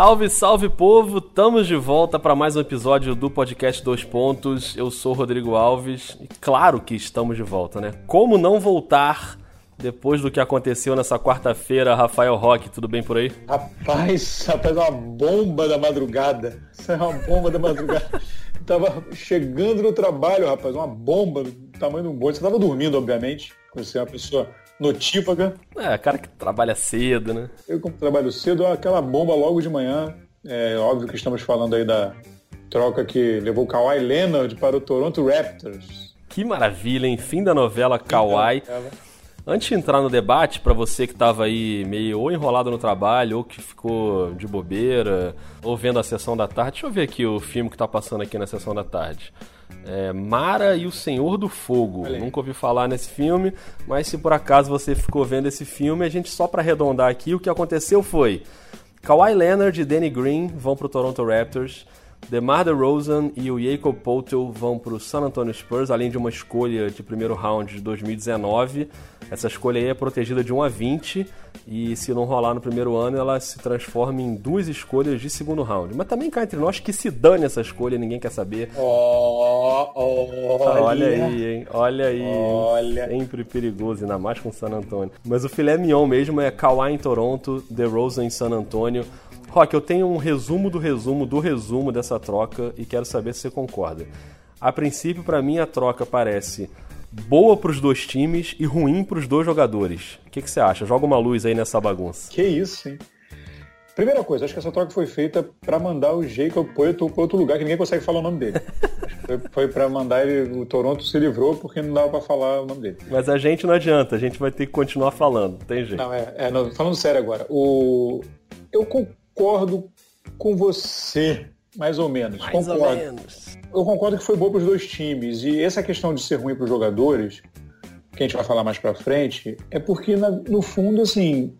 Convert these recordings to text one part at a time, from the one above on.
Salve, salve povo! Estamos de volta para mais um episódio do podcast Dois Pontos. Eu sou Rodrigo Alves e claro que estamos de volta, né? Como não voltar depois do que aconteceu nessa quarta-feira, Rafael Roque, tudo bem por aí? Rapaz, rapaz, uma bomba da madrugada. Isso é uma bomba da madrugada. tava chegando no trabalho, rapaz, uma bomba do tamanho de um bonde. Você tava dormindo, obviamente, você é uma pessoa notívaga. É, cara que trabalha cedo, né? Eu, como trabalho cedo, aquela bomba logo de manhã. É óbvio que estamos falando aí da troca que levou Kawhi Leonard para o Toronto Raptors. Que maravilha, hein? Fim da novela Kawhi. Antes de entrar no debate, para você que estava aí meio ou enrolado no trabalho, ou que ficou de bobeira, ou vendo a sessão da tarde, deixa eu ver aqui o filme que está passando aqui na sessão da tarde. É Mara e o Senhor do Fogo. Nunca ouvi falar nesse filme, mas se por acaso você ficou vendo esse filme, a gente só para arredondar aqui, o que aconteceu foi Kawhi Leonard e Danny Green vão para o Toronto Raptors. DeMar DeRozan e o Jacob Poeltl vão para o San Antonio Spurs, além de uma escolha de primeiro round de 2019. Essa escolha aí é protegida de 1 a 20 e se não rolar no primeiro ano, ela se transforma em duas escolhas de segundo round. Mas também cá entre nós que se dane essa escolha, ninguém quer saber. Oh, oh, olha. olha aí, hein? Olha aí. Olha. Sempre perigoso, ainda mais com San Antonio. Mas o filé mignon mesmo é Kawhi em Toronto, DeRozan em San Antonio. Rock, eu tenho um resumo do resumo do resumo dessa troca e quero saber se você concorda. A princípio, para mim, a troca parece boa para os dois times e ruim para os dois jogadores. O que, que, você acha? Joga uma luz aí nessa bagunça. Que isso, hein? Primeira coisa, acho que essa troca foi feita para mandar o Jacob Poeltl para outro lugar que ninguém consegue falar o nome dele. foi, foi para mandar ele, o Toronto se livrou porque não dava para falar o nome dele. Mas a gente não adianta, a gente vai ter que continuar falando, tem jeito. Não, é, é não, falando sério agora, o, eu concordo com você, mais ou menos. Mais concordo. ou menos eu concordo que foi bom para os dois times. E essa questão de ser ruim para os jogadores, que a gente vai falar mais para frente, é porque, na, no fundo, assim,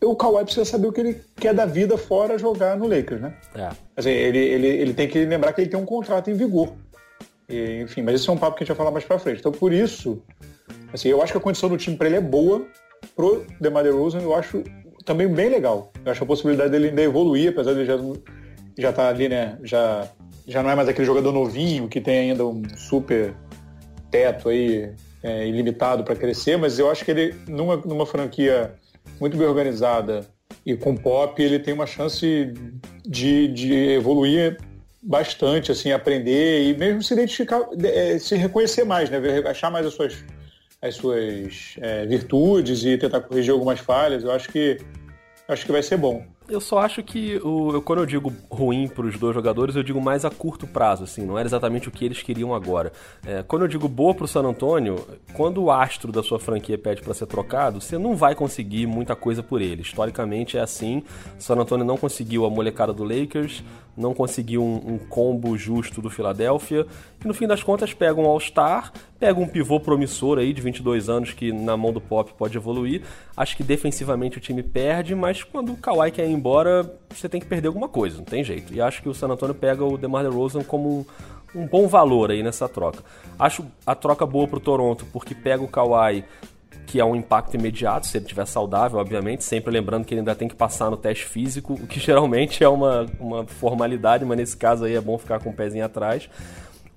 o Kawhi precisa saber o que ele quer da vida fora jogar no Lakers, né? É. Assim, ele, ele, ele tem que lembrar que ele tem um contrato em vigor. E, enfim, mas esse é um papo que a gente vai falar mais para frente. Então, por isso, assim, eu acho que a condição do time para ele é boa. Pro DeMar DeRozan, eu acho também bem legal. Eu acho a possibilidade dele ainda evoluir, apesar de ele já já tá ali, né, já já não é mais aquele jogador novinho que tem ainda um super teto aí é, ilimitado para crescer, mas eu acho que ele, numa, numa franquia muito bem organizada e com pop, ele tem uma chance de, de evoluir bastante, assim, aprender e mesmo se identificar, é, se reconhecer mais, né? Achar mais as suas, as suas é, virtudes e tentar corrigir algumas falhas. Eu acho que acho que vai ser bom. Eu só acho que o, eu, quando eu digo ruim para os dois jogadores, eu digo mais a curto prazo, assim, não era exatamente o que eles queriam agora. É, quando eu digo boa para o San Antonio, quando o astro da sua franquia pede para ser trocado, você não vai conseguir muita coisa por ele. Historicamente é assim. San Antonio não conseguiu a molecada do Lakers, não conseguiu um, um combo justo do Philadelphia e no fim das contas pega um All-Star, pega um pivô promissor aí de 22 anos que na mão do Pop pode evoluir. Acho que defensivamente o time perde, mas quando o Kawhi quer ir embora, você tem que perder alguma coisa, não tem jeito. E acho que o San Antonio pega o DeMar DeRozan como um, bom valor aí nessa troca. Acho a troca boa pro Toronto porque pega o Kawhi que é um impacto imediato, se ele estiver saudável, obviamente, sempre lembrando que ele ainda tem que passar no teste físico, o que geralmente é uma, uma formalidade, mas nesse caso aí é bom ficar com o pezinho atrás.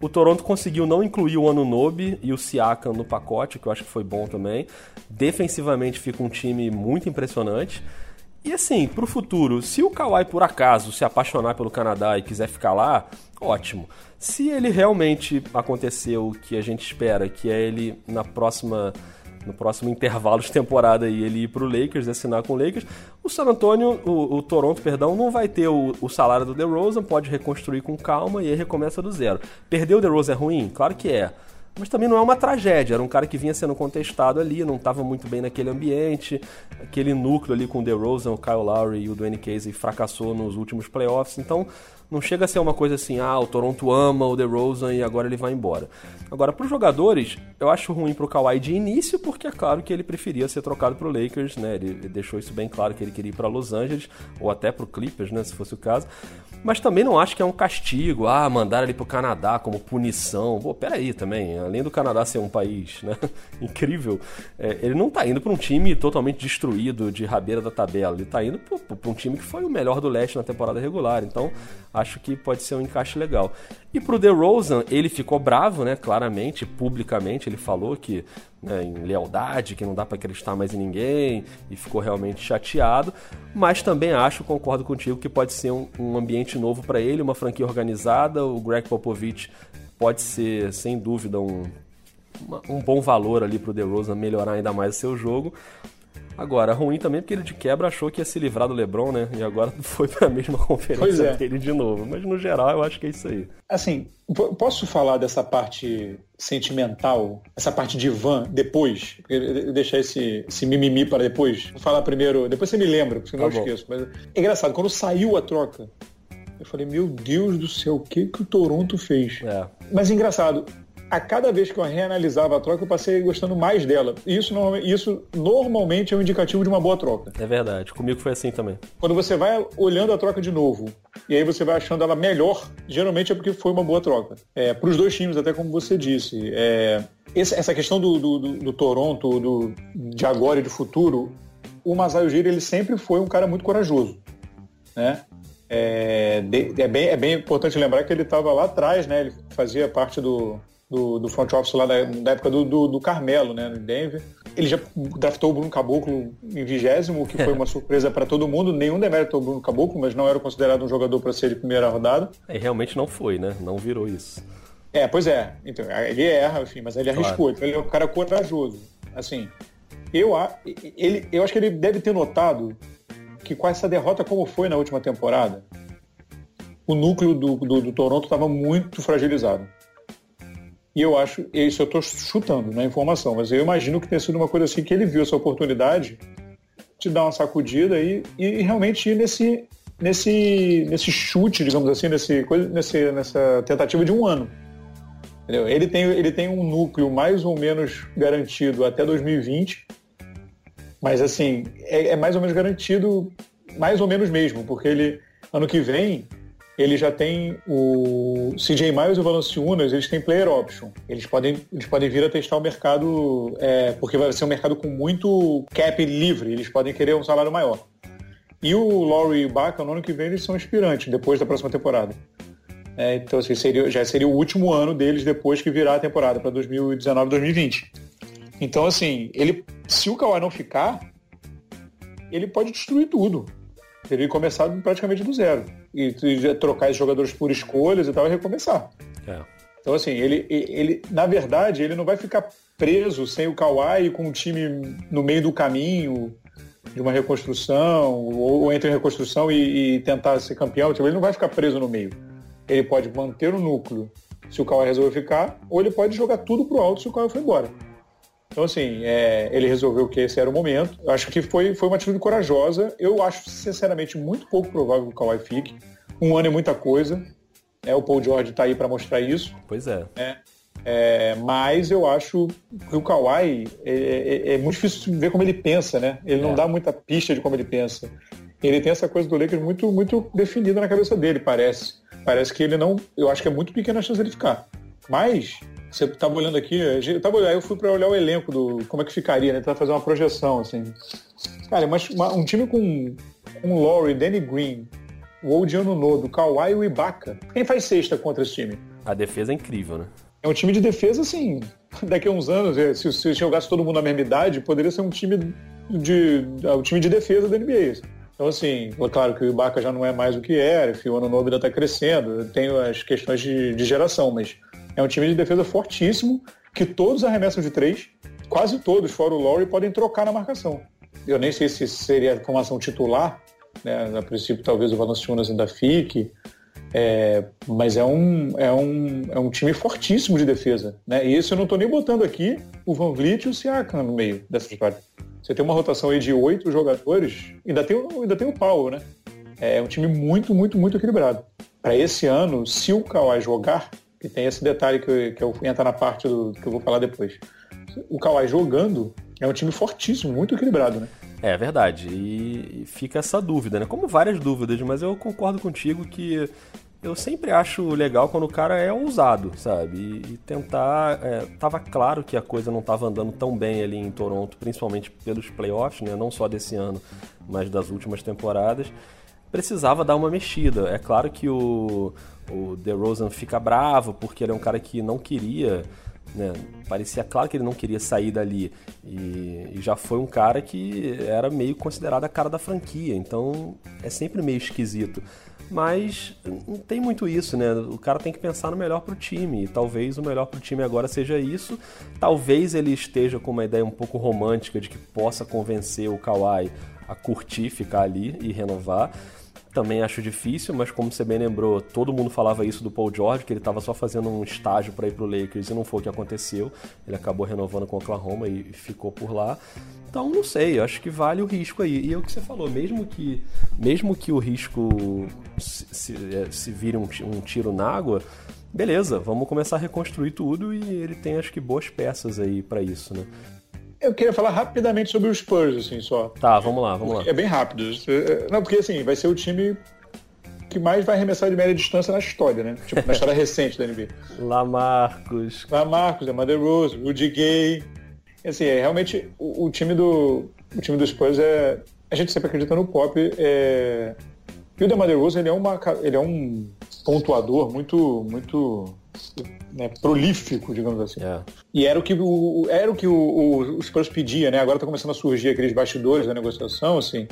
O Toronto conseguiu não incluir o Anunobi e o Siakam no pacote, que eu acho que foi bom também. Defensivamente fica um time muito impressionante. E assim, pro futuro, se o Kawhi por acaso se apaixonar pelo Canadá e quiser ficar lá, ótimo. Se ele realmente acontecer o que a gente espera, que é ele na próxima no próximo intervalo de temporada e ele ir pro Lakers, assinar com o Lakers, o San Antonio, o, o Toronto, perdão, não vai ter o, o, salário do DeRozan, pode reconstruir com calma e aí recomeça do zero. Perder o DeRozan é ruim? Claro que é. Mas também não é uma tragédia, era um cara que vinha sendo contestado ali, não estava muito bem naquele ambiente, aquele núcleo ali com o DeRozan, o Kyle Lowry e o Dwayne Casey fracassou nos últimos playoffs, então não chega a ser uma coisa assim, ah, o Toronto ama o DeRozan e agora ele vai embora. Agora, para os jogadores, eu acho ruim para o Kawhi de início, porque é claro que ele preferia ser trocado para o Lakers, né? Ele, deixou isso bem claro que ele queria ir para Los Angeles, ou até para o Clippers, né, se fosse o caso. Mas também não acho que é um castigo, ah, mandar ele pro Canadá como punição. Pô, peraí também, além do Canadá ser um país né, incrível, é, ele não tá indo para um time totalmente destruído de rabeira da tabela, ele tá indo para um time que foi o melhor do leste na temporada regular, então acho que pode ser um encaixe legal. E pro DeRozan, ele ficou bravo, né, claramente, publicamente, ele falou que né, em lealdade, que não dá para acreditar mais em ninguém, e ficou realmente chateado. Mas também acho, concordo contigo, que pode ser um, um ambiente novo para ele, uma franquia organizada. O Greg Popovich pode ser, sem dúvida, um, um bom valor ali para o DeRozan melhorar ainda mais o seu jogo. Agora, ruim também porque ele de quebra achou que ia se livrar do LeBron, né? E agora foi para a mesma conferência é. dele de novo. Mas no geral, eu acho que é isso aí. Assim, posso falar dessa parte sentimental, essa parte de van depois? Deixar esse, esse mimimi para depois? Vou falar primeiro, depois você me lembra, porque senão tá eu esqueço. Mas é engraçado, quando saiu a troca, eu falei, meu Deus do céu, o que, que o Toronto fez? É. Mas engraçado, a cada vez que eu reanalisava a troca, eu passei gostando mais dela. E isso, isso normalmente é um indicativo de uma boa troca. É verdade, comigo foi assim também. Quando você vai olhando a troca de novo, e aí você vai achando ela melhor, geralmente é porque foi uma boa troca. É, Para os dois times, até como você disse. É, essa questão do, do, do, do Toronto, do, de agora e de futuro, o Masai Ujiri, ele sempre foi um cara muito corajoso. Né? É, de, é, bem, é bem importante lembrar que ele estava lá atrás, né? Ele fazia parte do, do, do front office lá da, da época do, do, do, Carmelo, né, no Denver. Ele já draftou o Bruno Caboclo em vigésimo, o que foi uma surpresa para todo mundo. Nenhum demérito ao Bruno Caboclo, mas não era considerado um jogador para ser de primeira rodada. E realmente não foi, né? Não virou isso. É, pois é. Então, ele erra, enfim, mas ele claro. arriscou. Então ele é um cara corajoso. Assim, eu, ele, eu acho que ele deve ter notado que com essa derrota como foi na última temporada, o núcleo do, do, do Toronto estava muito fragilizado. E eu acho, isso eu estou chutando na né, informação, mas eu imagino que tenha sido uma coisa assim que ele viu essa oportunidade de dar uma sacudida e, e realmente ir nesse, nesse, nesse chute, digamos assim, nesse, nesse, nessa tentativa de um ano. Entendeu? Ele, tem, ele tem um núcleo mais ou menos garantido até 2020, mas assim, é, é mais ou menos garantido, mais ou menos mesmo, porque ele, ano que vem, ele já tem o CJ Miles e o Valanciunas, eles têm player option. Eles podem, eles podem vir a testar o mercado, é, porque vai ser um mercado com muito cap livre, eles podem querer um salário maior. E o Laurie e o Baca, no ano que vem, eles são aspirantes, depois da próxima temporada. É, então, assim, seria, já seria o último ano deles depois que virar a temporada para 2019, 2020. Então, assim, ele, se o Kawhi não ficar, ele pode destruir tudo. Teria começado praticamente do zero e trocar esses jogadores por escolhas e tal e recomeçar. É. Então, assim, ele, ele, na verdade, ele não vai ficar preso sem o Kawhi com o time no meio do caminho de uma reconstrução, ou, ou entre reconstrução e, e, tentar ser campeão. Tipo, ele não vai ficar preso no meio. Ele pode manter o núcleo se o Kawhi resolver ficar, ou ele pode jogar tudo pro alto se o Kawhi for embora. Então, assim, é, ele resolveu que esse era o momento. Eu acho que foi, foi uma atitude corajosa. Eu acho, sinceramente, muito pouco provável que o Kawhi fique. Um ano é muita coisa. É, o Paul George está aí para mostrar isso. Pois é. é. É, mas eu acho que o Kawhi é, é, é, muito difícil ver como ele pensa, né? Ele não é. dá muita pista de como ele pensa. Ele tem essa coisa do Lakers muito, muito definida na cabeça dele, parece. Parece que ele não. Eu acho que é muito pequena a chance dele ficar. Mas você estava olhando aqui, eu, tava, aí eu fui para olhar o elenco do como é que ficaria, né? Tentar fazer uma projeção, assim. Cara, mas uma, um time com, com Laurie, Danny Green, o Odiano Nodo, Kawhi e o Ibaka. Quem faz sexta contra esse time? A defesa é incrível, né? É um time de defesa, assim, daqui a uns anos, é, se, se jogasse todo mundo na mesma idade, poderia ser um time de, um time de defesa da NBA. Então, assim, é claro que o Ibaka já não é mais o que era, o ano novo ainda está crescendo, tem as questões de, de geração, mas é um time de defesa fortíssimo, que todos arremessam de três, quase todos, fora o Laurie, podem trocar na marcação. Eu nem sei se seria a formação titular, né? a princípio talvez o Valanciunas ainda fique, é, mas é um, é, um, é um time fortíssimo de defesa. Né? E isso eu não estou nem botando aqui o Van Vliet e o Siakam no meio dessa história. Você tem uma rotação aí de oito jogadores, ainda tem, ainda tem o Paulo, né? É um time muito, muito, muito equilibrado. Para esse ano, se o Kawhi jogar, e tem esse detalhe que, que eu na parte do que eu vou falar depois. O Kawhi jogando é um time fortíssimo, muito equilibrado, né? É verdade. E fica essa dúvida, né? Como várias dúvidas, mas eu concordo contigo que eu sempre acho legal quando o cara é ousado, sabe? E, e tentar. É, tava claro que a coisa não estava andando tão bem ali em Toronto, principalmente pelos playoffs, né? Não só desse ano, mas das últimas temporadas. Precisava dar uma mexida. É claro que o, o DeRozan fica bravo porque ele é um cara que não queria. Né? Parecia claro que ele não queria sair dali. E, e, já foi um cara que era meio considerado a cara da franquia. Então é sempre meio esquisito mas não tem muito isso, né? O cara tem que pensar no melhor pro time. E talvez o melhor pro time agora seja isso. Talvez ele esteja com uma ideia um pouco romântica de que possa convencer o Kawhi a curtir, ficar ali e renovar também acho difícil, mas como você bem lembrou, todo mundo falava isso do Paul George, que ele estava só fazendo um estágio para ir pro Lakers e não foi o que aconteceu. Ele acabou renovando com o Oklahoma e ficou por lá. Então não sei, acho que vale o risco aí. E é o que você falou, mesmo que mesmo que o risco se, se, é, se vire um, um tiro na água, beleza, vamos começar a reconstruir tudo e ele tem acho que boas peças aí para isso, né? Eu queria falar rapidamente sobre os Spurs, assim, só. Tá, vamos lá, vamos lá. É bem rápido. Não, porque assim, vai ser o time que mais vai arremessar de média distância na história, né? Tipo, na história recente da NBA. Lamarcos. Lamarcos, Amanda Rose, Rudy Gay. Assim, é, realmente o, o, time do o time dos Spurs é a gente sempre acredita no pop. É... E o DeMar DeRozan, ele é uma ele é um pontuador muito muito né, prolífico, digamos assim. É. E era o que o, era o, que o, o, o Spurs pedia, né? Agora está começando a surgir aqueles bastidores da negociação, assim,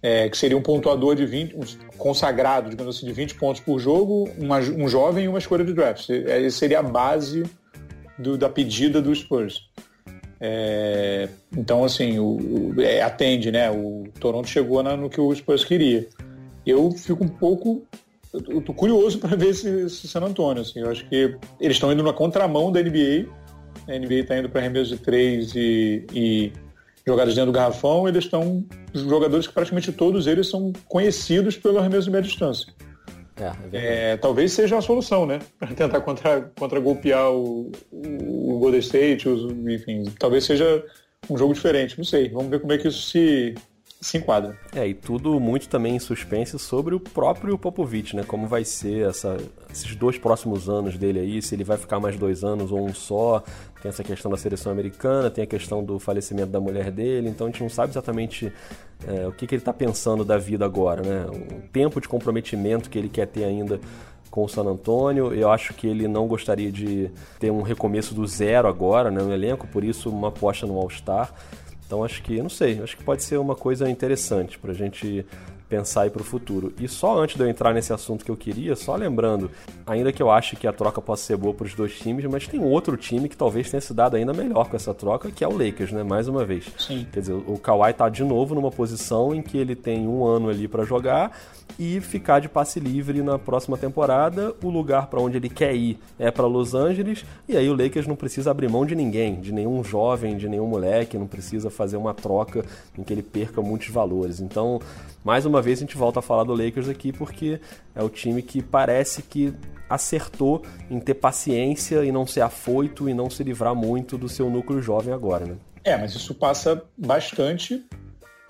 é, que seria um pontuador de 20, um consagrado, digamos assim, de 20 pontos por jogo, uma, um jovem e uma escolha de draft. Essa seria a base do, da pedida do Spurs. É, então, assim, o, é, atende, né? O Toronto chegou na, no que o Spurs queria. Eu fico um pouco eu tô curioso para ver esse, esse, San Antônio. Assim. Eu acho que eles estão indo na contramão da NBA. A NBA está indo para arremesso de três e, e jogadas dentro do garrafão. Eles estão jogadores que praticamente todos eles são conhecidos pelo arremesso de média distância. É, é talvez seja a solução, né? Para tentar contra, contra golpear o, o, Golden State, os, enfim, talvez seja um jogo diferente. Não sei. Vamos ver como é que isso se, se enquadra. É, e tudo muito também em suspense sobre o próprio Popovich, né? Como vai ser essa, esses dois próximos anos dele aí, se ele vai ficar mais dois anos ou um só. Tem essa questão da seleção americana, tem a questão do falecimento da mulher dele, então a gente não sabe exatamente é, o que, que ele está pensando da vida agora, né? O tempo de comprometimento que ele quer ter ainda com o San Antonio. Eu acho que ele não gostaria de ter um recomeço do zero agora né, no elenco, por isso uma aposta no All-Star. Então acho que, não sei, acho que pode ser uma coisa interessante para a gente pensar aí para o futuro. E só antes de eu entrar nesse assunto que eu queria, só lembrando, ainda que eu ache que a troca possa ser boa para os dois times, mas tem outro time que talvez tenha se dado ainda melhor com essa troca, que é o Lakers, né? Mais uma vez. Sim. Quer dizer, o Kawhi está de novo numa posição em que ele tem um ano ali para jogar e ficar de passe livre na próxima temporada. O lugar para onde ele quer ir é para Los Angeles e aí o Lakers não precisa abrir mão de ninguém, de nenhum jovem, de nenhum moleque, não precisa fazer uma troca em que ele perca muitos valores. Então, mais uma vez a gente volta a falar do Lakers aqui porque é o time que parece que acertou em ter paciência e não ser afoito e não se livrar muito do seu núcleo jovem agora, né? É, mas isso passa bastante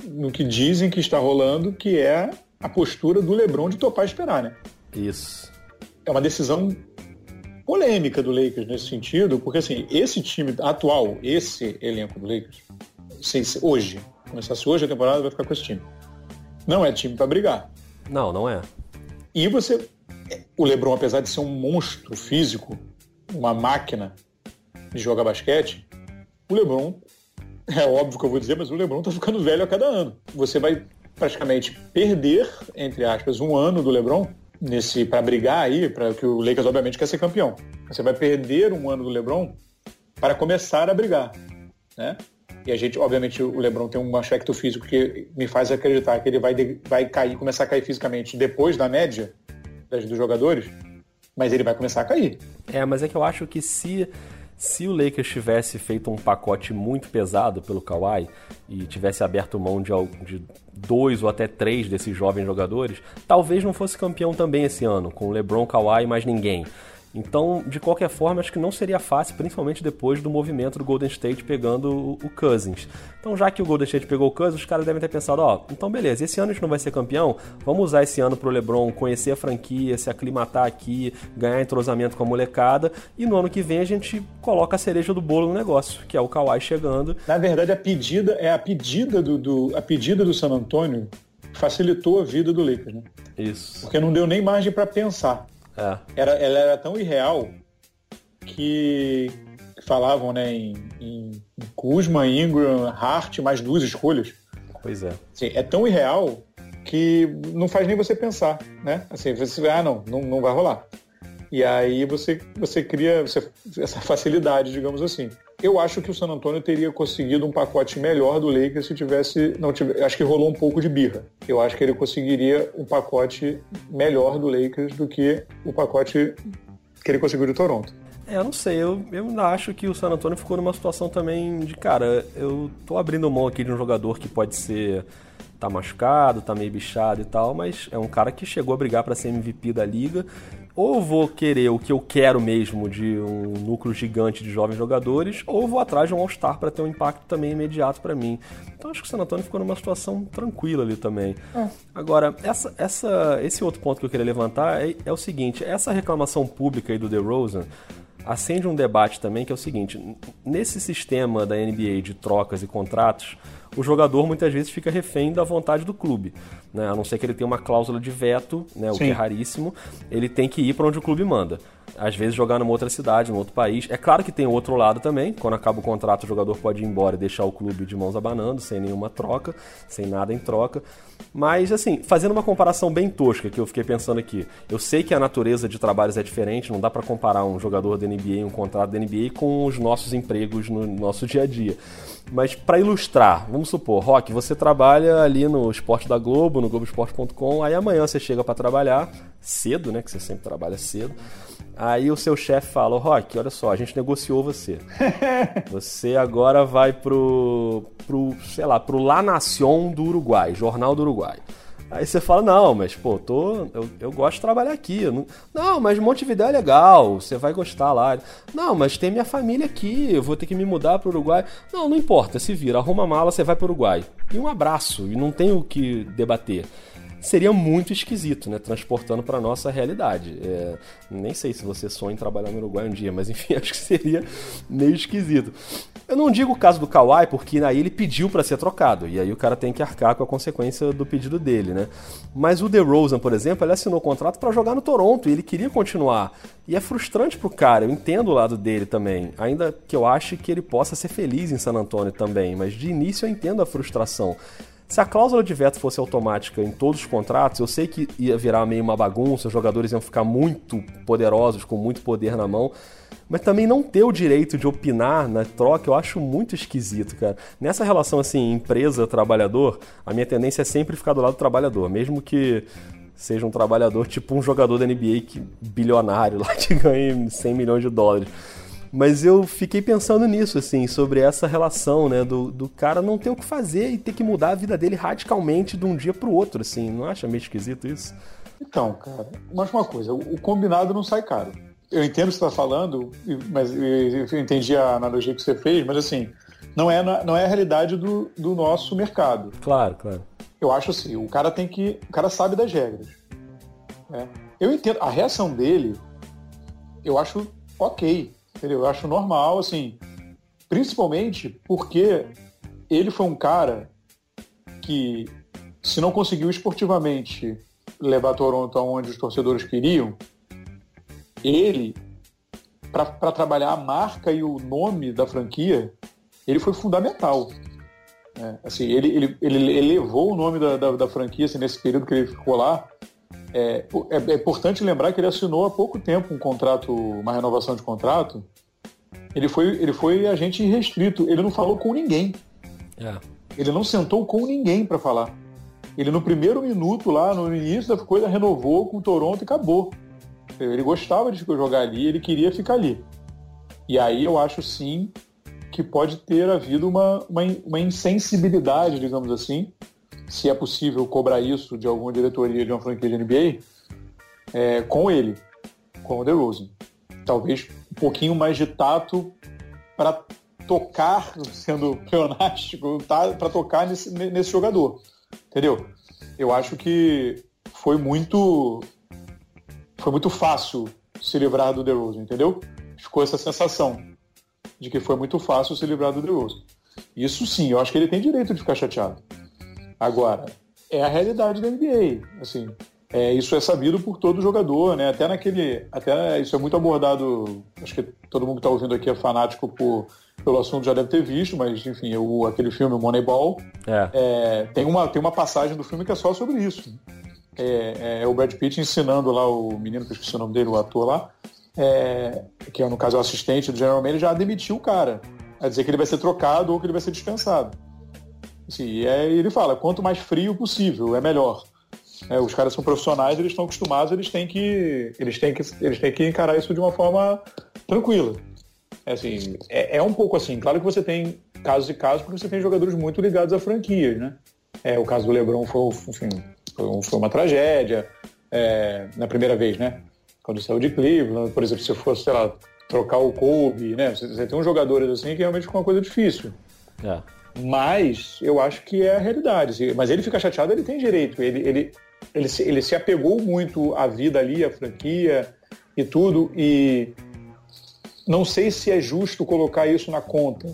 no que dizem que está rolando, que é a postura do LeBron de topar esperar, né? Isso. É uma decisão polêmica do Lakers nesse sentido, porque assim, esse time atual, esse elenco do Lakers, se, hoje, começasse hoje a temporada, vai ficar com esse time. Não é time para brigar. Não, não é. E você, o LeBron, apesar de ser um monstro físico, uma máquina de jogar basquete, o LeBron, é óbvio que eu vou dizer, mas o LeBron tá ficando velho a cada ano. Você vai praticamente perder, entre aspas, um ano do LeBron nesse para brigar aí, para que o Lakers obviamente quer ser campeão. Você vai perder um ano do LeBron para começar a brigar, né? E a gente, obviamente, o LeBron tem um aspecto físico que me faz acreditar que ele vai, vai cair, começar a cair fisicamente depois da média das, dos jogadores, mas ele vai começar a cair. É, mas é que eu acho que se se o Lakers tivesse feito um pacote muito pesado pelo Kawhi e tivesse aberto mão de, de, dois ou até três desses jovens jogadores, talvez não fosse campeão também esse ano, com LeBron, Kawhi e mais ninguém. Então, de qualquer forma, acho que não seria fácil, principalmente depois do movimento do Golden State pegando o Cousins. Então, já que o Golden State pegou o Cousins, os caras devem ter pensado, ó, oh, então beleza, esse ano a gente não vai ser campeão, vamos usar esse ano pro LeBron conhecer a franquia, se aclimatar aqui, ganhar entrosamento com a molecada, e no ano que vem a gente coloca a cereja do bolo no negócio, que é o Kawhi chegando. Na verdade, a pedida é a pedida do, do a pedida do San Antonio facilitou a vida do Lakers, né? Isso. Porque não deu nem margem para pensar. É. Era, ela era tão irreal que falavam né, em, em Kuzma, Ingram, Hart, mais duas escolhas. Pois é. Assim, é tão irreal que não faz nem você pensar, né? Assim, você, ah, não, não, não vai rolar. E aí você, você cria você, essa facilidade, digamos assim. Eu acho que o San Antonio teria conseguido um pacote melhor do Lakers se tivesse. Não tivesse, acho que rolou um pouco de birra. Eu acho que ele conseguiria um pacote melhor do Lakers do que o pacote que ele conseguiu de Toronto. É, eu não sei, eu, eu ainda acho que o San Antonio ficou numa situação também de, cara, eu tô abrindo mão aqui de um jogador que pode ser tá machucado, tá meio bichado e tal, mas é um cara que chegou a brigar para ser MVP da liga. Ou vou querer o que eu quero mesmo de um núcleo gigante de jovens jogadores, ou vou atrás de um All-Star para ter um impacto também imediato para mim. Então acho que o San Antonio ficou numa situação tranquila ali também. É. Agora, essa, essa, esse outro ponto que eu queria levantar é, é o seguinte: essa reclamação pública aí do DeRozan acende um debate também que é o seguinte: nesse sistema da NBA de trocas e contratos, o jogador muitas vezes fica refém da vontade do clube. Né? A não ser que ele tenha uma cláusula de veto, né? o Sim. que é raríssimo, ele tem que ir para onde o clube manda às vezes jogar numa outra cidade, num outro país. É claro que tem o outro lado também, quando acaba o contrato o jogador pode ir embora e deixar o clube de mãos abanando, sem nenhuma troca, sem nada em troca. Mas assim, fazendo uma comparação bem tosca que eu fiquei pensando aqui, eu sei que a natureza de trabalhos é diferente, não dá para comparar um jogador da NBA, um contrato da NBA com os nossos empregos no nosso dia a dia. Mas para ilustrar, vamos supor, Rock, você trabalha ali no Esporte da Globo, no Globoesporte.com, aí amanhã você chega para trabalhar cedo, né, que você sempre trabalha cedo. Aí o seu chefe fala, Rock, olha só, a gente negociou você. Você agora vai pro, pro sei lá, pro La Nación do Uruguai, Jornal do Uruguai. Aí você fala, não, mas pô, tô, eu, eu gosto de trabalhar aqui. Não, não, mas Montevideo é legal, você vai gostar lá. Não, mas tem minha família aqui, eu vou ter que me mudar para o Uruguai. Não, não importa, se vira, arruma mala, você vai para o Uruguai. E um abraço, e não tem o que debater seria muito esquisito, né? Transportando para nossa realidade. É, nem sei se você sonha em trabalhar no Uruguai um dia, mas enfim, acho que seria meio esquisito. Eu não digo o caso do Kawhi, porque aí ele pediu para ser trocado, e aí o cara tem que arcar com a consequência do pedido dele, né? Mas o DeRozan, por exemplo, ele assinou o contrato para jogar no Toronto, e ele queria continuar. E é frustrante pro cara, eu entendo o lado dele também, ainda que eu ache que ele possa ser feliz em San Antonio também, mas de início eu entendo a frustração. Se a cláusula de veto fosse automática em todos os contratos, eu sei que ia virar meio uma bagunça, os jogadores iam ficar muito poderosos, com muito poder na mão. Mas também não ter o direito de opinar na troca, eu acho muito esquisito, cara. Nessa relação assim, empresa-trabalhador, a minha tendência é sempre ficar do lado do trabalhador, mesmo que seja um trabalhador tipo um jogador da NBA que bilionário lá que ganhe 100 milhões de dólares. Mas eu fiquei pensando nisso, assim, sobre essa relação, né? Do, do cara não ter o que fazer e ter que mudar a vida dele radicalmente de um dia pro outro, assim. Não acha meio esquisito isso? Então, cara, mas uma coisa, o combinado não sai caro. Eu entendo o que você está falando, mas eu entendi a analogia que você fez, mas assim, não é, não é a realidade do, do nosso mercado. Claro, claro. Eu acho assim, o cara tem que. O cara sabe das regras. Né? Eu entendo. A reação dele, eu acho ok. Entendeu? Eu acho normal, assim, principalmente porque ele foi um cara que, se não conseguiu esportivamente levar Toronto aonde os torcedores queriam, ele, para trabalhar a marca e o nome da franquia, ele foi fundamental. É, assim, ele, ele, ele elevou o nome da, da, da franquia assim, nesse período que ele ficou lá é, é, é, importante lembrar que ele assinou há pouco tempo um contrato, uma renovação de contrato. Ele foi, ele foi agente restrito. Ele não falou com ninguém. É. Ele não sentou com ninguém para falar. Ele no primeiro minuto lá, no início da coisa, renovou com o Toronto e acabou. Ele gostava de jogar ali, ele queria ficar ali. E aí eu acho sim que pode ter havido uma, uma, uma insensibilidade, digamos assim, se é possível cobrar isso de alguma diretoria de uma franquia de NBA, é, com ele, com o DeRozan. talvez um pouquinho mais de tato para tocar, sendo pleonástico, tá, para tocar nesse, nesse jogador. Entendeu? Eu acho que foi muito foi muito fácil se livrar do DeRozan, entendeu? Ficou essa sensação de que foi muito fácil se livrar do DeRozan. Isso sim, eu acho que ele tem direito de ficar chateado. Agora, é a realidade da NBA. Assim, é, isso é sabido por todo jogador, né? Até naquele. Até isso é muito abordado. Acho que todo mundo que está ouvindo aqui é fanático por, pelo assunto, já deve ter visto, mas enfim, o, aquele filme Moneyball é. É, tem, uma, tem uma passagem do filme que é só sobre isso. É, é, é o Brad Pitt ensinando lá o menino, que eu esqueci o nome dele, o ator lá, é, que é no caso o assistente do General Manager, já demitiu o cara. A dizer que ele vai ser trocado ou que ele vai ser dispensado. Assim, ele fala, quanto mais frio possível, é melhor. É, os caras são profissionais, eles estão acostumados, eles têm que eles têm que eles têm que encarar isso de uma forma tranquila. É, assim, é, é um pouco assim. Claro que você tem casos e casos, porque você tem jogadores muito ligados a franquias, né? É, o caso do LeBron foi, enfim, foi, foi uma tragédia é, na primeira vez, né? Quando saiu de Cleveland, por exemplo, se fosse, sei lá, trocar o Kobe, né? Você, você tem uns jogadores assim que realmente ficou uma coisa difícil. É. Mas eu acho que é a realidade. Mas ele fica chateado, ele tem direito. Ele, ele, ele, se, ele se apegou muito à vida ali, à franquia e tudo. E não sei se é justo colocar isso na conta.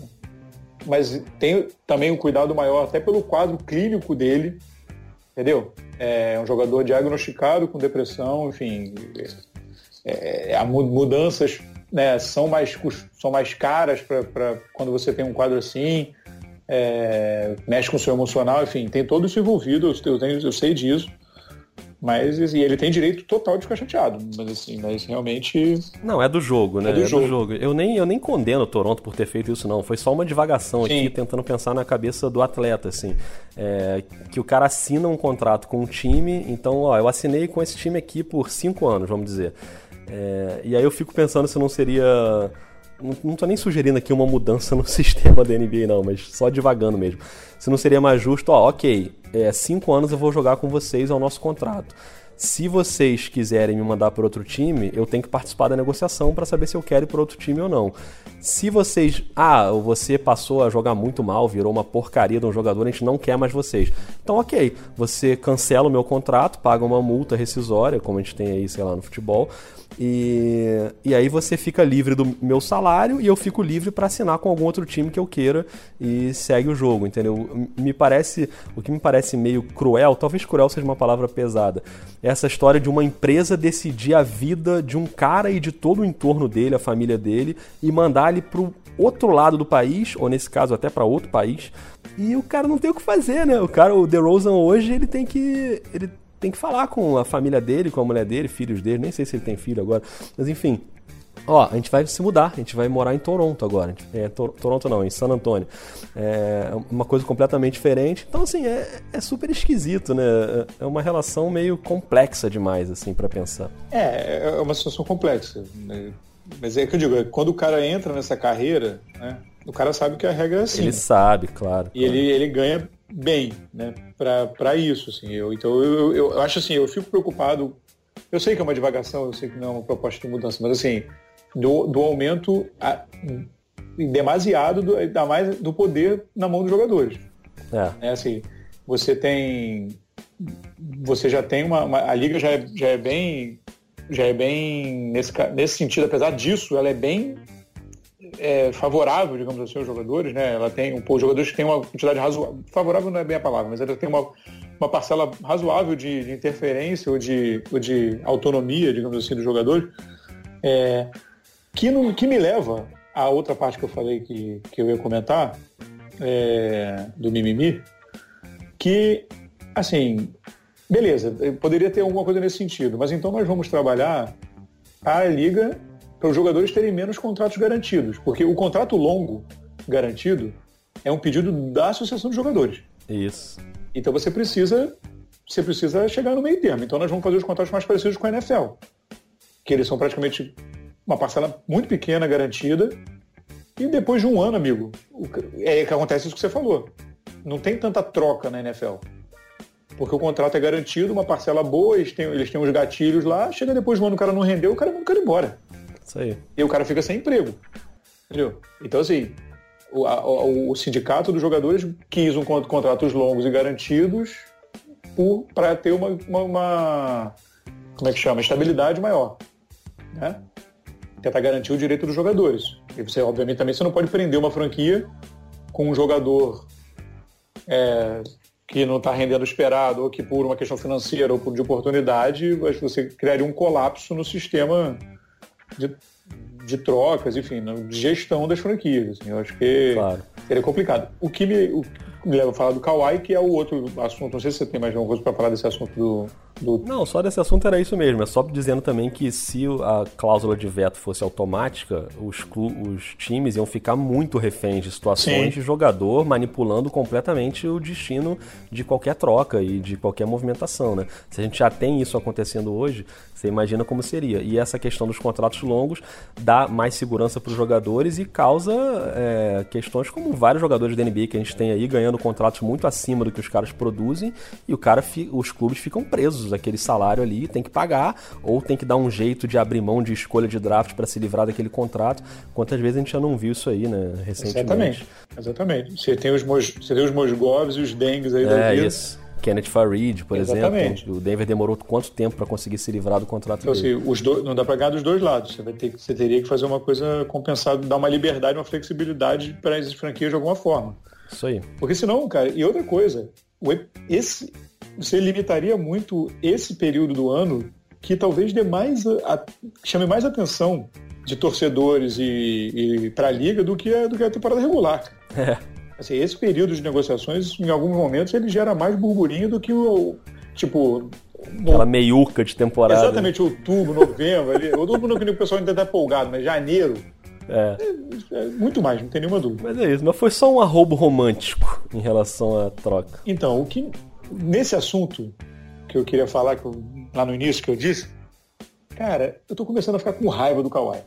Mas tem também um cuidado maior, até pelo quadro clínico dele. Entendeu? É um jogador diagnosticado com depressão, enfim. É, é, mudanças né, são, mais, são mais caras para quando você tem um quadro assim é, mexe com o seu emocional, enfim, tem todo isso envolvido, eu, tenho, eu sei disso. Mas e ele tem direito total de ficar chateado. Mas assim, mas realmente. Não, é do jogo, né? É do, é jogo. do jogo. Eu nem, eu nem condeno o Toronto por ter feito isso, não. Foi só uma divagação Sim. aqui, tentando pensar na cabeça do atleta, assim. É, que o cara assina um contrato com um time, então, ó, eu assinei com esse time aqui por cinco anos, vamos dizer. É, e aí eu fico pensando se não seria não, tô nem sugerindo aqui uma mudança no sistema da NBA, não, mas só devagando mesmo. Se não seria mais justo, ó, ok, é, cinco anos eu vou jogar com vocês, é o nosso contrato. Se vocês quiserem me mandar para outro time, eu tenho que participar da negociação para saber se eu quero ir para outro time ou não. Se vocês. Ah, você passou a jogar muito mal, virou uma porcaria de um jogador, a gente não quer mais vocês. Então, ok, você cancela o meu contrato, paga uma multa rescisória, como a gente tem aí, sei lá, no futebol. E, e aí você fica livre do meu salário e eu fico livre para assinar com algum outro time que eu queira e segue o jogo, entendeu? Me parece, o que me parece meio cruel, talvez cruel seja uma palavra pesada, é essa história de uma empresa decidir a vida de um cara e de todo o entorno dele, a família dele, e mandar ele pro outro lado do país, ou nesse caso até para outro país, e o cara não tem o que fazer, né? O cara, o DeRozan hoje, ele tem que ele tem que falar com a família dele, com a mulher dele, filhos dele, nem sei se ele tem filho agora, mas enfim. Ó, a gente vai se mudar, a gente vai morar em Toronto agora. É, Toronto não, em San Antônio. É uma coisa completamente diferente. Então, assim, é, é super esquisito, né? É uma relação meio complexa demais, assim, para pensar. É, é uma situação complexa. Né? Mas é que eu digo, é quando o cara entra nessa carreira, né? O cara sabe que a regra é assim. Ele sabe, claro. E claro. Ele, ele ganha bem, né, para isso, assim. Eu, então eu, eu, eu, acho assim, eu fico preocupado. Eu sei que é uma divagação, eu sei que não é uma proposta de mudança, mas assim, do, do aumento a, demasiado, do, ainda mais do poder na mão dos jogadores. É. é assim, você tem, você já tem uma, uma, a liga já é, já é bem, já é bem nesse, nesse sentido, apesar disso, ela é bem é, favorável, digamos assim, aos jogadores, né? Ela tem um, os jogadores que têm uma quantidade razoável, favorável não é bem a palavra, mas ela tem uma, uma parcela razoável de, de interferência ou de, ou de autonomia, digamos assim, dos jogadores, é, que, não, que me leva à outra parte que eu falei que, que eu ia comentar, é, do mimimi, que, assim, beleza, poderia ter alguma coisa nesse sentido, mas então nós vamos trabalhar a liga para os jogadores terem menos contratos garantidos, porque o contrato longo garantido é um pedido da associação de jogadores. Isso. Então você precisa você precisa chegar no meio termo. Então nós vamos fazer os contratos mais parecidos com a NFL, que eles são praticamente uma parcela muito pequena garantida. E depois de um ano, amigo, é que acontece isso que você falou. Não tem tanta troca na NFL. Porque o contrato é garantido, uma parcela boa, eles têm, eles têm uns gatilhos lá, chega depois do ano o cara não rendeu, o cara não quer ir embora. Isso aí. E o cara fica sem emprego. Entendeu? Então, assim, o, a, o, sindicato dos jogadores quis um contratos longos e garantidos para ter uma, uma, uma, como é que chama? Estabilidade maior. Né? Tentar garantir o direito dos jogadores. E você, obviamente, também você não pode prender uma franquia com um jogador é, que não está rendendo esperado, ou que por uma questão financeira ou de oportunidade, você criaria um colapso no sistema de, de trocas, enfim, de gestão das franquias. Assim, eu acho que claro. seria complicado. O que me, o, me leva a falar do Kawhi, que é o outro assunto. Não sei se você tem mais alguma coisa para falar desse assunto do, do, Não, só desse assunto era isso mesmo. É só dizendo também que se a cláusula de veto fosse automática, os, os times iam ficar muito reféns de situações Sim. de jogador manipulando completamente o destino de qualquer troca e de qualquer movimentação, né? Se a gente já tem isso acontecendo hoje, você imagina como seria. E essa questão dos contratos longos dá mais segurança para os jogadores e causa é, questões como vários jogadores da NBA que a gente tem aí ganhando contratos muito acima do que os caras produzem e o cara, os clubes ficam presos aquele salário ali, tem que pagar, ou tem que dar um jeito de abrir mão de escolha de draft para se livrar daquele contrato. Quantas vezes a gente já não viu isso aí, né, recentemente? Exatamente, exatamente. Você tem os, Mos, você tem os Mosgovs e os Dengues aí é, da vida. Isso. Kenneth Farid, por Exatamente. exemplo. O Denver demorou quanto tempo para conseguir se livrar do contrato então, dele? Assim, os dois, não dá para ganhar dos dois lados. Você, vai ter, você teria que fazer uma coisa compensada, dar uma liberdade, uma flexibilidade para as franquias de alguma forma. Isso aí. Porque senão, cara, e outra coisa, esse, você limitaria muito esse período do ano que talvez dê mais a, chame mais atenção de torcedores e, e para a liga do que a, do que a temporada regular. É. Assim, esse período de negociações, em alguns momentos, ele gera mais burburinho do que o tipo Aquela meiuca de temporada. Exatamente, outubro, novembro, ali. Outubro que o pessoal ainda está empolgado, mas janeiro. É. É, é. Muito mais, não tem nenhuma dúvida. Mas é isso, mas foi só um arrobo romântico em relação à troca. Então, o que nesse assunto que eu queria falar, que eu, lá no início que eu disse, cara, eu tô começando a ficar com raiva do Kawhi.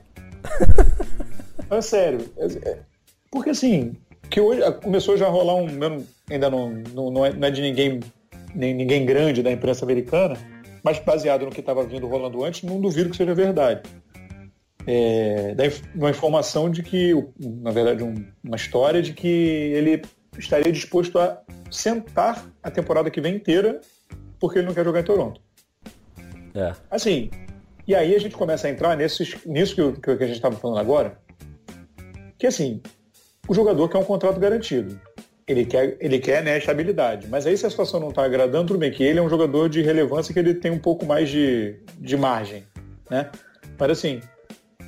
é sério. É, porque assim, que hoje começou já a rolar um. Ainda não, não, não, é, não é de ninguém, nem, ninguém grande da imprensa americana, mas baseado no que estava vindo rolando antes, não duvido que seja verdade. É, uma informação de que, na verdade, um, uma história de que ele estaria disposto a sentar a temporada que vem inteira porque ele não quer jogar em Toronto. É. Assim, e aí a gente começa a entrar nesses, nisso que, que a gente estava falando agora, que assim, o jogador quer um contrato garantido. Ele quer, ele quer né, estabilidade. Mas aí se a situação não está agradando, tudo bem que ele é um jogador de relevância que ele tem um pouco mais de, de margem. Né? Mas assim,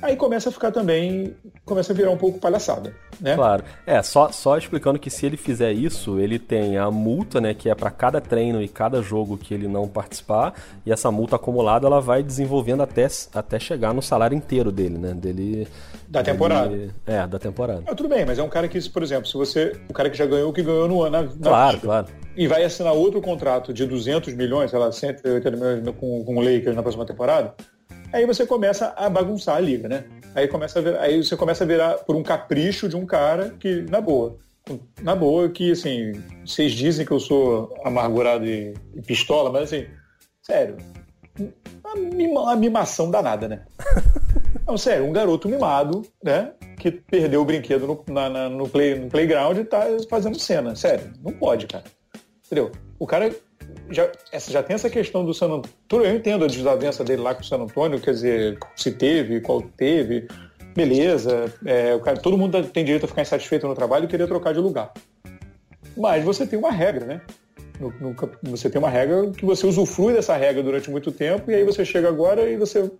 aí começa a ficar também, começa a virar um pouco palhaçada, né? Claro. É, só, só explicando que se ele fizer isso, ele tem a multa, né, que é para cada treino e cada jogo que ele não participar, e essa multa acumulada ela vai desenvolvendo até, até chegar no salário inteiro dele, né? Dele da temporada. Dele, é, da temporada. Ah, tudo bem, mas é um cara que, por exemplo, se você, o cara que já ganhou o que ganhou no ano, na, claro, claro. E vai assinar outro contrato de 200 milhões, sei lá, 180 milhões com, com o Lakers na próxima temporada, aí você começa a bagunçar a liga, né? Aí, começa a ver, aí você começa a virar por um capricho de um cara que, na boa, na boa, que assim, vocês dizem que eu sou amargurado e, e pistola, mas assim, sério, uma, mimação danada, né? Não, sério, um garoto mimado, né? Que perdeu o brinquedo no, na, na, no, play, no playground e tá fazendo cena. Sério, não pode, cara. Entendeu? O cara já, essa, já tem essa questão do San Antônio. Eu entendo a desavença dele lá com o San Antônio, quer dizer, se teve, qual teve, beleza. É, o cara, todo mundo tem direito a ficar insatisfeito no trabalho e querer trocar de lugar. Mas você tem uma regra, né? No, no, você tem uma regra que você usufrui dessa regra durante muito tempo e aí você chega agora e você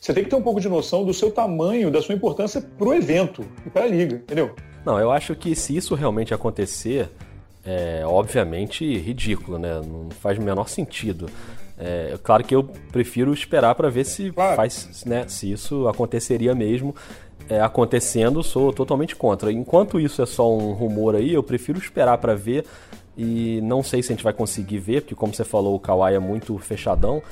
você tem que ter um pouco de noção do seu tamanho, da sua importância para o evento e para a liga, entendeu? Não, eu acho que se isso realmente acontecer, é obviamente ridículo, né? Não faz o menor sentido. É, claro que eu prefiro esperar para ver se claro. faz, né, se isso aconteceria mesmo. É, acontecendo, sou totalmente contra. Enquanto isso é só um rumor aí, eu prefiro esperar para ver e não sei se a gente vai conseguir ver, porque como você falou, o Kawhi é muito fechadão,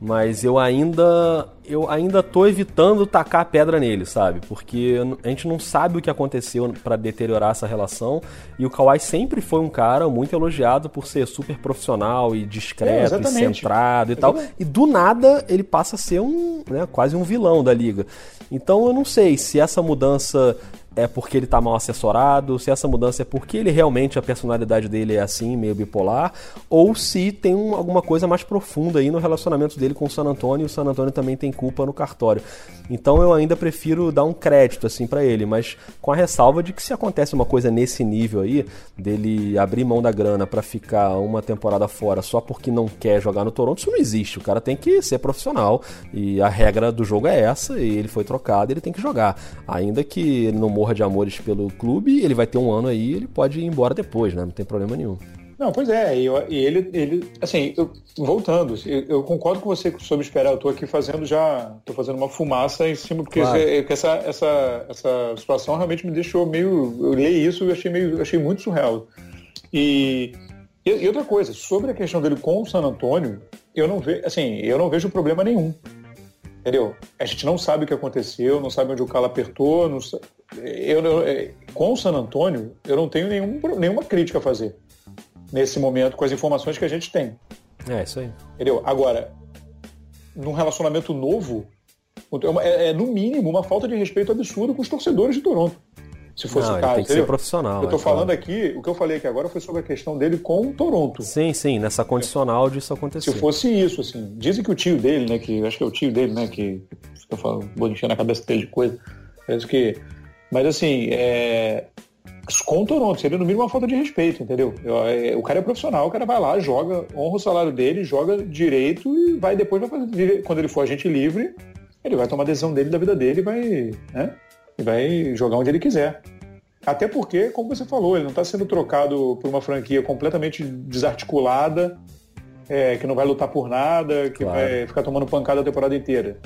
mas eu ainda eu ainda tô evitando tacar pedra nele, sabe? Porque a gente não sabe o que aconteceu para deteriorar essa relação e o Kawhi sempre foi um cara muito elogiado por ser super profissional e discreto é, e centrado e tal. E do nada ele passa a ser um, né, quase um vilão da liga. Então eu não sei se essa mudança é porque ele está mal assessorado, se essa mudança é porque ele realmente, a personalidade dele é assim, meio bipolar, ou se tem um, alguma coisa mais profunda aí no relacionamento dele com o San Antonio e o San Antonio também tem culpa no cartório. Então eu ainda prefiro dar um crédito assim para ele, mas com a ressalva de que se acontece uma coisa nesse nível aí, dele abrir mão da grana para ficar uma temporada fora só porque não quer jogar no Toronto, isso não existe. O cara tem que ser profissional e a regra do jogo é essa, e ele foi trocado, ele tem que jogar. Ainda que ele não morra de amores pelo clube, ele vai ter um ano aí, ele pode ir embora depois, né? Não tem problema nenhum. Não, pois é, e, ele, ele, assim, eu, voltando, eu, eu, concordo com você sobre esperar, eu tô aqui fazendo já, tô fazendo uma fumaça em cima, porque, claro. esse, essa, essa, essa situação realmente me deixou meio, eu li isso e achei, meio, achei muito surreal. E, e, outra coisa, sobre a questão dele com o San Antônio, eu não vejo, assim, eu não vejo problema nenhum. Entendeu? A gente não sabe o que aconteceu, não sabe onde o calo apertou, não, eu, eu, é, com o San Antônio, eu não tenho nenhum, nenhuma crítica a fazer nesse momento com as informações que a gente tem. É, isso aí. Entendeu? Agora, num relacionamento novo, é, é, é, no mínimo uma falta de respeito absurdo com os torcedores de Toronto. Se fosse não, o caso. Tem que entendeu? ser profissional. Eu tô é falando claro. aqui, o que eu falei aqui agora foi sobre a questão dele com o Toronto. Sim, sim, nessa condicional disso acontecer. Se fosse isso, assim. Dizem que o tio dele, né? Que acho que é o tio dele, né? Que fica falando, bonitinho na cabeça dele de coisa. Penso que mas assim, é... com o Toronto, seria no mínimo uma falta de respeito, entendeu? É, o cara é profissional, o cara vai lá, joga, honra o salário dele, joga direito e vai depois vai fazer, quando ele for agente livre, ele vai tomar a decisão dele da vida dele e vai, né? E vai jogar onde ele quiser. Até porque, como você falou, ele não está sendo trocado por uma franquia completamente desarticulada, é, que não vai lutar por nada, que claro. vai ficar tomando pancada a temporada inteira.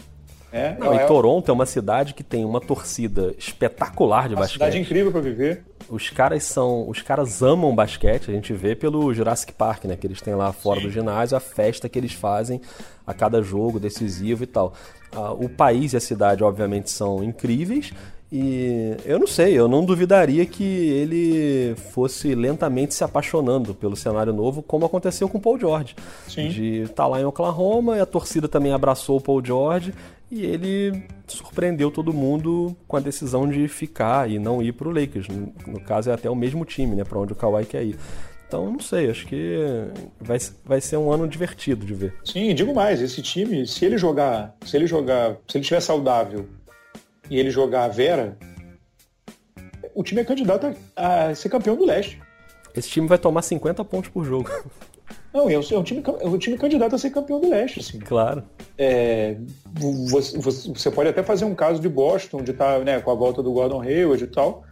É, Não, é, e Toronto é uma cidade que tem uma torcida espetacular de uma basquete. Cidade incrível para viver. Os caras são, os caras amam basquete. A gente vê pelo Jurassic Park, né, que eles têm lá fora Sim. do ginásio, a festa que eles fazem a cada jogo decisivo e tal. Ah, o país e a cidade, obviamente, são incríveis. E eu não sei, eu não duvidaria que ele fosse lentamente se apaixonando pelo cenário novo, como aconteceu com o Paul George. Sim. De estar tá lá em Oklahoma e a torcida também abraçou o Paul George e ele surpreendeu todo mundo com a decisão de ficar e não ir para o Lakers. No, no, caso, é até o mesmo time, né? Para onde o Kawhi quer ir. Então, não sei, acho que vai, vai ser um ano divertido de ver. Sim, digo mais, esse time, se ele jogar, se ele jogar, se ele estiver saudável e ele jogar a Vera, o time é candidato a ser campeão do leste. Esse time vai tomar 50 pontos por jogo. Não, é um, time, é um time candidato a ser campeão do leste, assim. Claro. É, você, você, pode até fazer um caso de Boston, de estar tá, né, com a volta do Gordon Hayward e tal,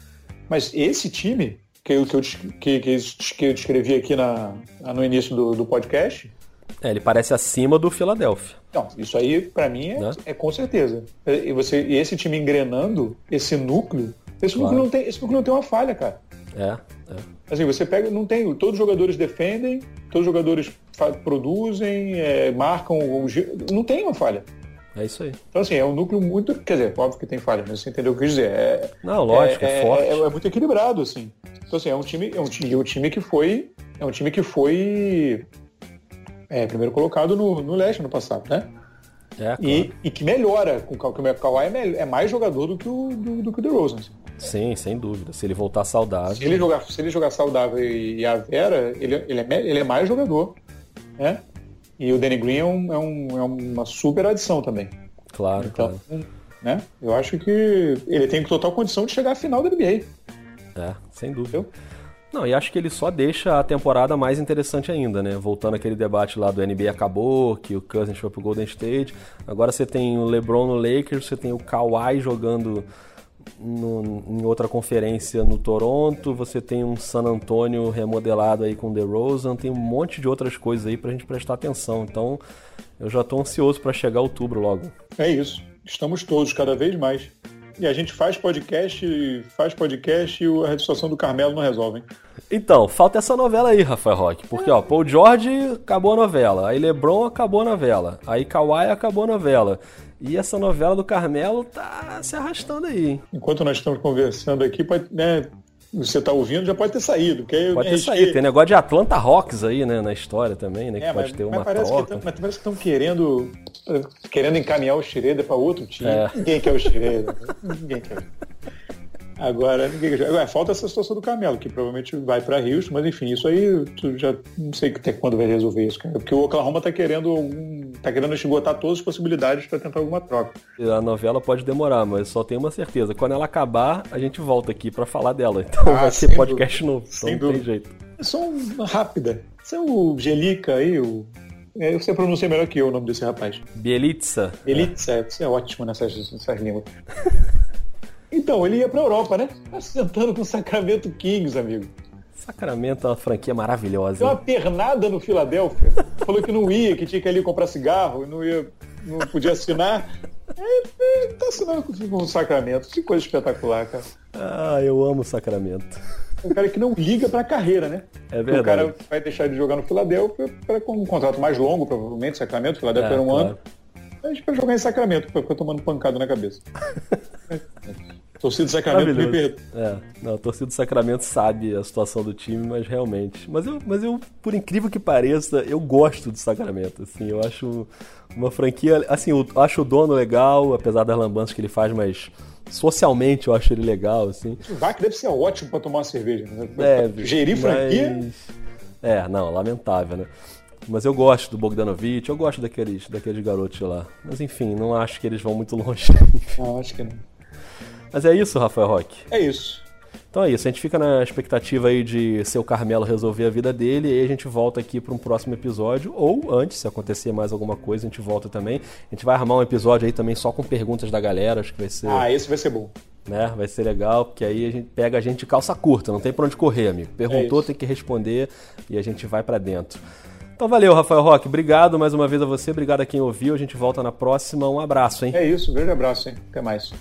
mas esse time que eu, que eu, que, que eu descrevi aqui na, no início do, do podcast... É, ele parece acima do Philadelphia. Não, isso aí para mim é, né? é, com certeza. E, você, e esse time engrenando, esse núcleo, esse, claro. núcleo não tem, esse núcleo não tem uma falha, cara. É, é. Assim, você pega, não tem, todos os jogadores defendem, todos os jogadores produzem, é, marcam, não tem uma falha. É isso aí. Então, assim, é um núcleo muito. Quer dizer, óbvio que tem falha, mas você entendeu o que eu quis dizer. É, não, lógico, é, é, é forte. É, é, muito equilibrado, assim. Então, assim, é um time, é um time, um time que foi. É um time que foi. É, primeiro colocado no, no leste no passado, né? É, claro. e, e que melhora com o Kawhi. O Kawhi é, mais jogador do que o, do, do que o DeRozan. Assim. Sim, sem dúvida. Se ele voltar saudável. Se ele jogar, se ele jogar saudável e, a Vera, ele, ele, é, ele é mais jogador. Né? E o Danny Green é, um, é, um, é uma super adição também. Claro, então, claro. Né? Eu acho que ele tem total condição de chegar à final da NBA. É, sem dúvida. Entendeu? Não, e acho que ele só deixa a temporada mais interessante ainda, né? Voltando aquele debate lá do NBA acabou, que o Cousins foi pro Golden State. Agora você tem o LeBron no Lakers, você tem o Kawhi jogando no, em outra conferência no Toronto, você tem um San Antonio remodelado aí com o DeRozan, tem um monte de outras coisas aí pra gente prestar atenção. Então, eu já tô ansioso para chegar outubro logo. É isso. Estamos todos cada vez mais. E a gente faz podcast, faz podcast e a situação do Carmelo não resolve. Hein? Então, falta essa novela aí, Rafael Roque. Porque, ó, Paul George acabou a novela, aí LeBron acabou a novela, aí Kawhi acabou a novela. E essa novela do Carmelo tá se arrastando aí. Hein? Enquanto nós estamos conversando aqui, pode, né, você está ouvindo, já pode ter saído. pode ter saído. Tem negócio de Atlanta Rocks aí, né, na história também, né? É, que pode mas, ter uma parece troca. Que, mas parece que estão querendo, querendo encaminhar o Schroeder para outro time. É. Ninguém quer o Schroeder. Ninguém quer. Agora, ninguém. Agora, falta essa situação do Camelo, que provavelmente vai para Houston, mas enfim, isso aí tu já não sei até quando vai resolver isso, cara. Porque o Oklahoma está querendo algum, tá querendo esgotar todas as possibilidades para tentar alguma troca. A novela pode demorar, mas só tenho uma certeza. Quando ela acabar, a gente volta aqui para falar dela. Então ah, vai ser podcast dúvida. novo. Então sem não dúvida. tem jeito. Só uma rápida. Isso é o Gelica aí, o é, você pronuncia melhor que eu o nome desse rapaz. Bielitsa. Bielitsa, é. você é ótimo nessas, nessas línguas. então, ele ia pra Europa, né? Tá sentando com o Sacramento Kings, amigo. Sacramento é uma franquia maravilhosa. Deu uma pernada no Filadélfia. Falou que não ia, que tinha que ir ali comprar cigarro, não ia, não podia assinar. É, é, tá assinando com o Sacramento. Que coisa espetacular, cara. Ah, eu amo o Sacramento um cara que não liga para a carreira, né? É verdade. O cara vai deixar de jogar no Filadélfia para com um contrato mais longo, provavelmente, Sacramento, Filadélfia é, era um claro. ano. Mas para jogar em Sacramento, para ficar tomando pancada na cabeça. Torcida do Sacramento me perdoa. É, não, a torcida do Sacramento sabe a situação do time, mas realmente. Mas eu, mas eu, por incrível que pareça, eu gosto do Sacramento. Assim, eu acho uma franquia. Assim, eu acho o dono legal, apesar das lambanças que ele faz, mas socialmente eu acho ele legal, assim. O VAC deve ser ótimo para tomar uma cerveja, né? Deve, Gerir franquia. Mas... É, não, lamentável, né? Mas eu gosto do Bogdanovich, eu gosto daqueles, daqueles garotos lá. Mas enfim, não acho que eles vão muito longe. Não, acho que não. Mas é isso, Rafael Roque? É isso. Então é isso, a gente fica na expectativa aí de ser o Carmelo resolver a vida dele e aí a gente volta aqui para um próximo episódio, ou antes, se acontecer mais alguma coisa, a gente volta também. A gente vai armar um episódio aí também só com perguntas da galera, acho que vai ser. Ah, esse vai ser bom. Né? Vai ser legal, porque aí a gente pega a gente de calça curta, não tem pra onde correr, amigo. Perguntou, é tem que responder e a gente vai para dentro. Então valeu, Rafael Roque. Obrigado mais uma vez a você, obrigado a quem ouviu. A gente volta na próxima. Um abraço, hein? É isso, um grande abraço, hein? Até mais.